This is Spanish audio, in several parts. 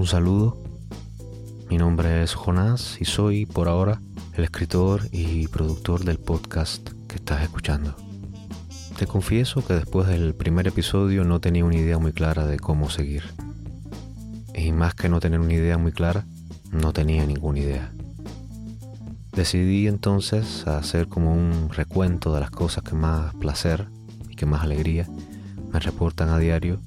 Un saludo. Mi nombre es Jonás y soy por ahora el escritor y productor del podcast que estás escuchando. Te confieso que después del primer episodio no tenía una idea muy clara de cómo seguir. Y más que no tener una idea muy clara, no tenía ninguna idea. Decidí entonces hacer como un recuento de las cosas que más placer y que más alegría me reportan a diario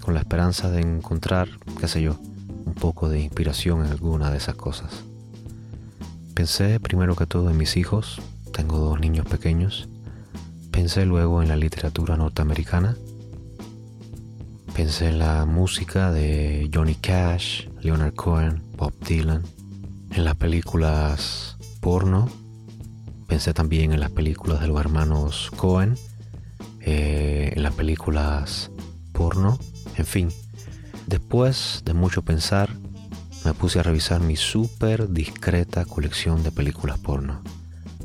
con la esperanza de encontrar, qué sé yo, un poco de inspiración en alguna de esas cosas. Pensé primero que todo en mis hijos, tengo dos niños pequeños, pensé luego en la literatura norteamericana, pensé en la música de Johnny Cash, Leonard Cohen, Bob Dylan, en las películas porno, pensé también en las películas de los hermanos Cohen, eh, en las películas porno, en fin, después de mucho pensar, me puse a revisar mi súper discreta colección de películas porno.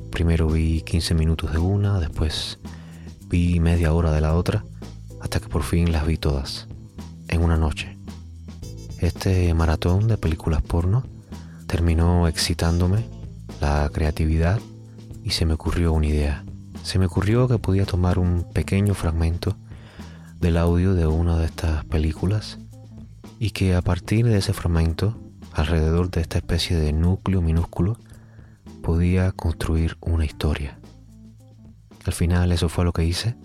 Primero vi 15 minutos de una, después vi media hora de la otra, hasta que por fin las vi todas, en una noche. Este maratón de películas porno terminó excitándome la creatividad y se me ocurrió una idea. Se me ocurrió que podía tomar un pequeño fragmento del audio de una de estas películas y que a partir de ese fragmento, alrededor de esta especie de núcleo minúsculo, podía construir una historia. Al final eso fue lo que hice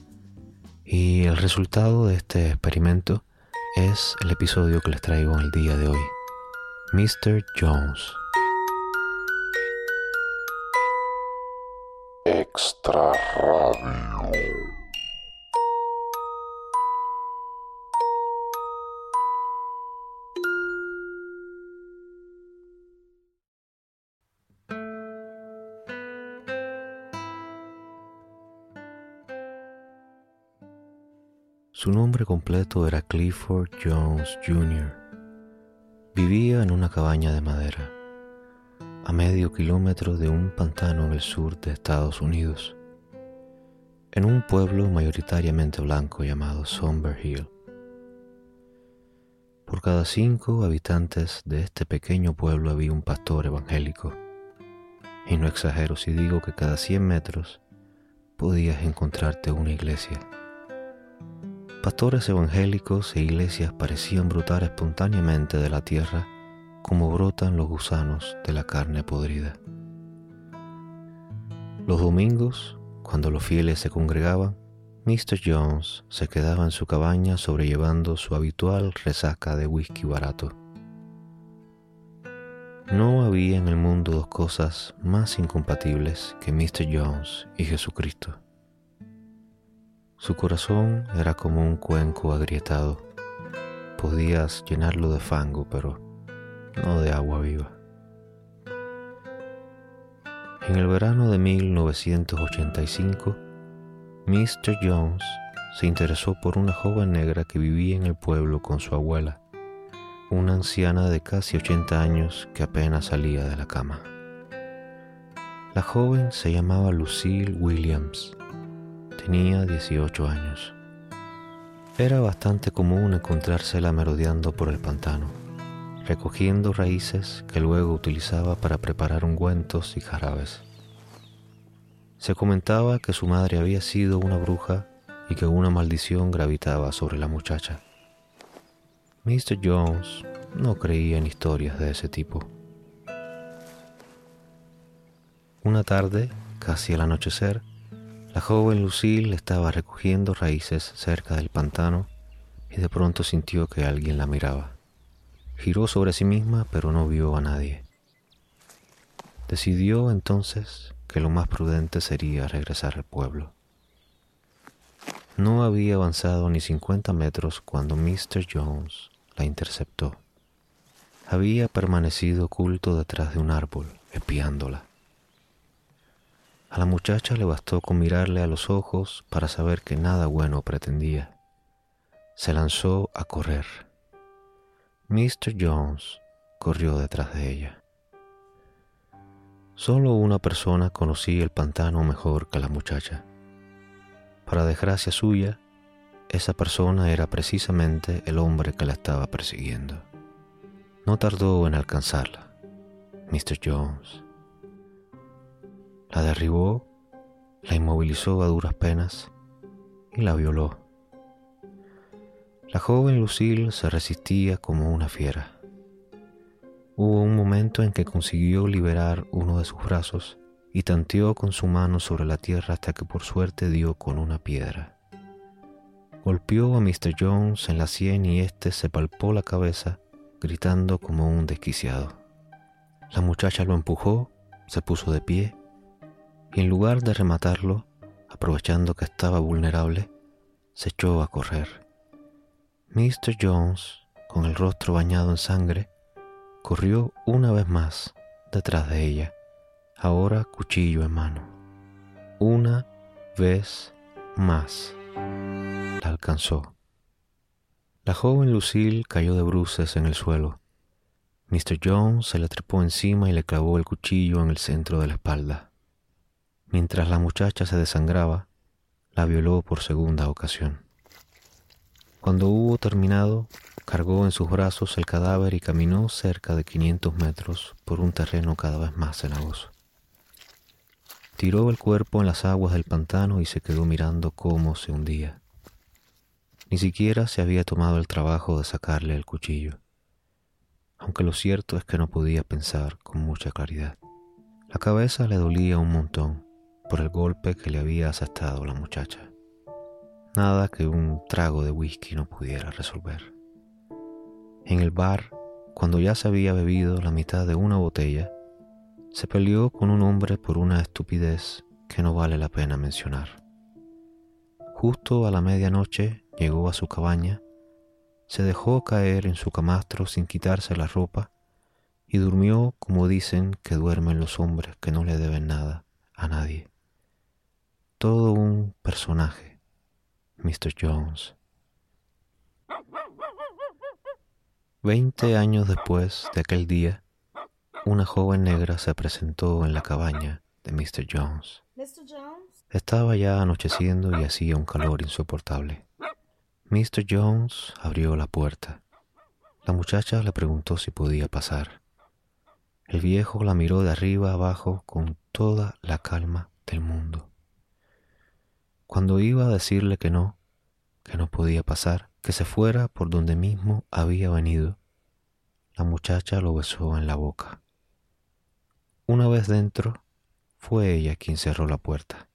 y el resultado de este experimento es el episodio que les traigo en el día de hoy. Mr. Jones. Extra Radio. Su nombre completo era Clifford Jones Jr. Vivía en una cabaña de madera, a medio kilómetro de un pantano en el sur de Estados Unidos, en un pueblo mayoritariamente blanco llamado Somber Hill. Por cada cinco habitantes de este pequeño pueblo había un pastor evangélico, y no exagero si digo que cada 100 metros podías encontrarte una iglesia. Pastores evangélicos e iglesias parecían brotar espontáneamente de la tierra como brotan los gusanos de la carne podrida. Los domingos, cuando los fieles se congregaban, Mr. Jones se quedaba en su cabaña sobrellevando su habitual resaca de whisky barato. No había en el mundo dos cosas más incompatibles que Mr. Jones y Jesucristo. Su corazón era como un cuenco agrietado. Podías llenarlo de fango, pero no de agua viva. En el verano de 1985, Mr. Jones se interesó por una joven negra que vivía en el pueblo con su abuela, una anciana de casi 80 años que apenas salía de la cama. La joven se llamaba Lucille Williams Tenía 18 años. Era bastante común encontrársela merodeando por el pantano, recogiendo raíces que luego utilizaba para preparar ungüentos y jarabes. Se comentaba que su madre había sido una bruja y que una maldición gravitaba sobre la muchacha. Mr. Jones no creía en historias de ese tipo. Una tarde, casi al anochecer, la joven Lucille estaba recogiendo raíces cerca del pantano y de pronto sintió que alguien la miraba. Giró sobre sí misma pero no vio a nadie. Decidió entonces que lo más prudente sería regresar al pueblo. No había avanzado ni 50 metros cuando Mr. Jones la interceptó. Había permanecido oculto detrás de un árbol, espiándola. A la muchacha le bastó con mirarle a los ojos para saber que nada bueno pretendía. Se lanzó a correr. Mr. Jones corrió detrás de ella. Solo una persona conocía el pantano mejor que la muchacha. Para desgracia suya, esa persona era precisamente el hombre que la estaba persiguiendo. No tardó en alcanzarla, Mr. Jones. La derribó, la inmovilizó a duras penas y la violó. La joven Lucille se resistía como una fiera. Hubo un momento en que consiguió liberar uno de sus brazos y tanteó con su mano sobre la tierra hasta que por suerte dio con una piedra. Golpeó a Mr. Jones en la sien y éste se palpó la cabeza, gritando como un desquiciado. La muchacha lo empujó, se puso de pie y en lugar de rematarlo, aprovechando que estaba vulnerable, se echó a correr. Mr. Jones, con el rostro bañado en sangre, corrió una vez más detrás de ella, ahora cuchillo en mano. Una vez más. La alcanzó. La joven Lucille cayó de bruces en el suelo. Mr. Jones se le trepó encima y le clavó el cuchillo en el centro de la espalda. Mientras la muchacha se desangraba, la violó por segunda ocasión. Cuando hubo terminado, cargó en sus brazos el cadáver y caminó cerca de 500 metros por un terreno cada vez más cenagoso. Tiró el cuerpo en las aguas del pantano y se quedó mirando cómo se hundía. Ni siquiera se había tomado el trabajo de sacarle el cuchillo, aunque lo cierto es que no podía pensar con mucha claridad. La cabeza le dolía un montón por el golpe que le había asestado la muchacha. Nada que un trago de whisky no pudiera resolver. En el bar, cuando ya se había bebido la mitad de una botella, se peleó con un hombre por una estupidez que no vale la pena mencionar. Justo a la medianoche llegó a su cabaña, se dejó caer en su camastro sin quitarse la ropa y durmió como dicen que duermen los hombres que no le deben nada a nadie. Todo un personaje Mr. Jones. Veinte años después de aquel día, una joven negra se presentó en la cabaña de Mr. Jones. Estaba ya anocheciendo y hacía un calor insoportable. Mr. Jones abrió la puerta. La muchacha le preguntó si podía pasar. El viejo la miró de arriba abajo con toda la calma del mundo. Cuando iba a decirle que no, que no podía pasar, que se fuera por donde mismo había venido, la muchacha lo besó en la boca. Una vez dentro, fue ella quien cerró la puerta.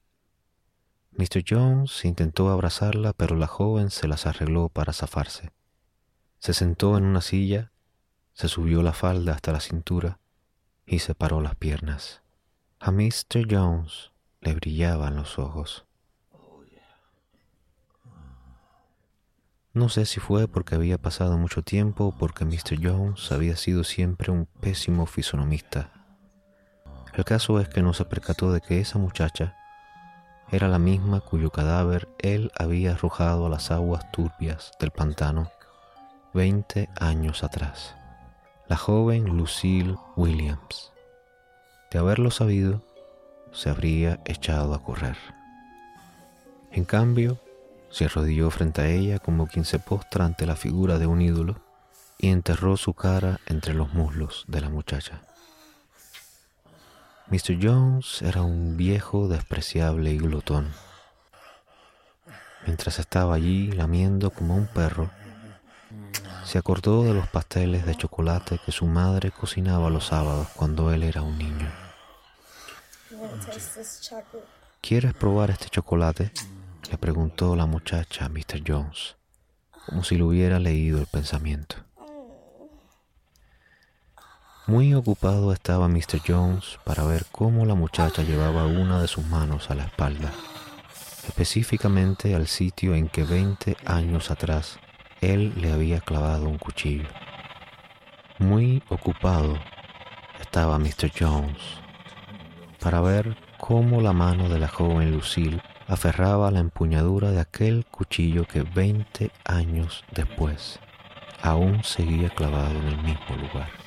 Mr. Jones intentó abrazarla, pero la joven se las arregló para zafarse. Se sentó en una silla, se subió la falda hasta la cintura y separó las piernas. A Mr. Jones le brillaban los ojos. No sé si fue porque había pasado mucho tiempo o porque Mr. Jones había sido siempre un pésimo fisonomista. El caso es que no se percató de que esa muchacha era la misma cuyo cadáver él había arrojado a las aguas turbias del pantano 20 años atrás. La joven Lucille Williams. De haberlo sabido, se habría echado a correr. En cambio, se arrodilló frente a ella como quien se postra ante la figura de un ídolo y enterró su cara entre los muslos de la muchacha. Mr. Jones era un viejo despreciable y glotón. Mientras estaba allí lamiendo como un perro, se acordó de los pasteles de chocolate que su madre cocinaba los sábados cuando él era un niño. ¿Quieres probar este chocolate? Le preguntó la muchacha a Mr. Jones, como si le hubiera leído el pensamiento. Muy ocupado estaba Mr. Jones para ver cómo la muchacha llevaba una de sus manos a la espalda, específicamente al sitio en que 20 años atrás él le había clavado un cuchillo. Muy ocupado estaba Mr. Jones para ver cómo la mano de la joven Lucille aferraba la empuñadura de aquel cuchillo que veinte años después aún seguía clavado en el mismo lugar.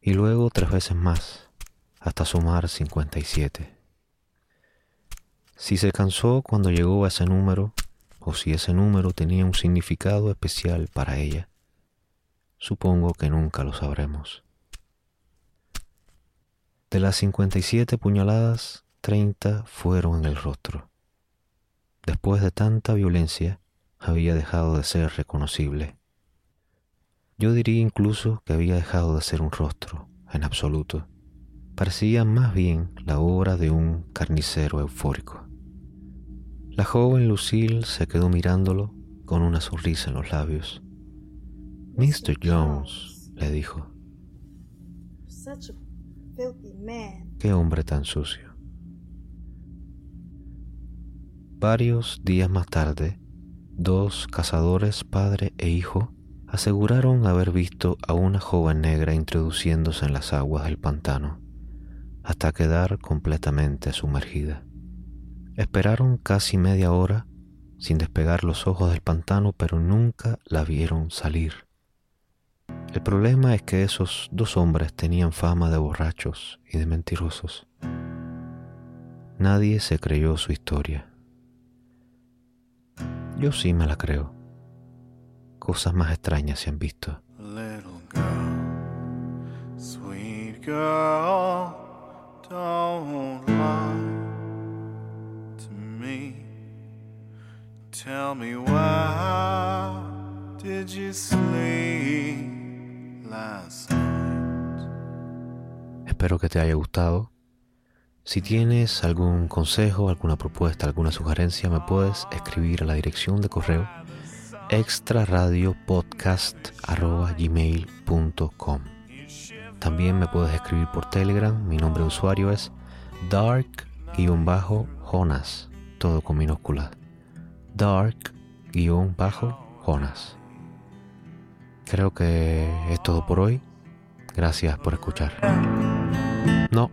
Y luego tres veces más hasta sumar 57. Si se cansó cuando llegó a ese número o si ese número tenía un significado especial para ella, supongo que nunca lo sabremos. De las 57 puñaladas, 30 fueron en el rostro. Después de tanta violencia, había dejado de ser reconocible. Yo diría incluso que había dejado de ser un rostro, en absoluto. Parecía más bien la obra de un carnicero eufórico. La joven Lucille se quedó mirándolo con una sonrisa en los labios. Mr. Jones, le dijo. Qué hombre tan sucio. Varios días más tarde, dos cazadores, padre e hijo, aseguraron haber visto a una joven negra introduciéndose en las aguas del pantano hasta quedar completamente sumergida. Esperaron casi media hora sin despegar los ojos del pantano, pero nunca la vieron salir. El problema es que esos dos hombres tenían fama de borrachos y de mentirosos. Nadie se creyó su historia. Yo sí me la creo. Cosas más extrañas se han visto. Tell me why did you sleep last night? Espero que te haya gustado. Si tienes algún consejo, alguna propuesta, alguna sugerencia, me puedes escribir a la dirección de correo extraradiopodcast.gmail.com También me puedes escribir por Telegram. Mi nombre de usuario es dark-jonas, todo con minúsculas. Dark-jonas. Creo que es todo por hoy. Gracias por escuchar. No,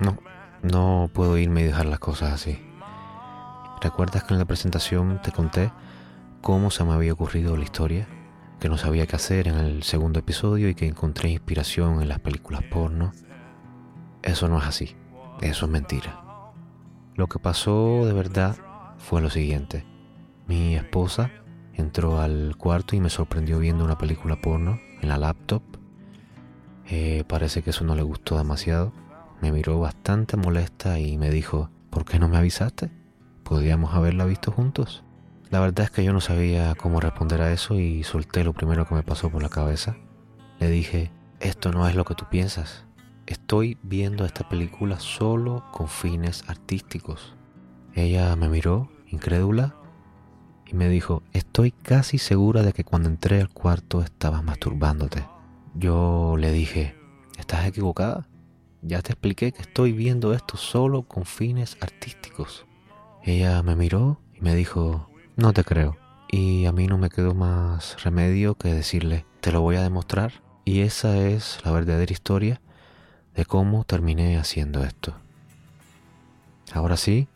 no, no puedo irme y dejar las cosas así. ¿Recuerdas que en la presentación te conté cómo se me había ocurrido la historia? Que no sabía qué hacer en el segundo episodio y que encontré inspiración en las películas porno. Eso no es así. Eso es mentira. Lo que pasó de verdad fue lo siguiente. Mi esposa entró al cuarto y me sorprendió viendo una película porno en la laptop. Eh, parece que eso no le gustó demasiado. Me miró bastante molesta y me dijo, ¿por qué no me avisaste? Podríamos haberla visto juntos. La verdad es que yo no sabía cómo responder a eso y solté lo primero que me pasó por la cabeza. Le dije, esto no es lo que tú piensas. Estoy viendo esta película solo con fines artísticos. Ella me miró, incrédula, y me dijo, estoy casi segura de que cuando entré al cuarto estabas masturbándote. Yo le dije, ¿estás equivocada? Ya te expliqué que estoy viendo esto solo con fines artísticos. Ella me miró y me dijo, no te creo. Y a mí no me quedó más remedio que decirle, te lo voy a demostrar. Y esa es la verdadera historia de cómo terminé haciendo esto. Ahora sí,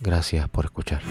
gracias por escuchar.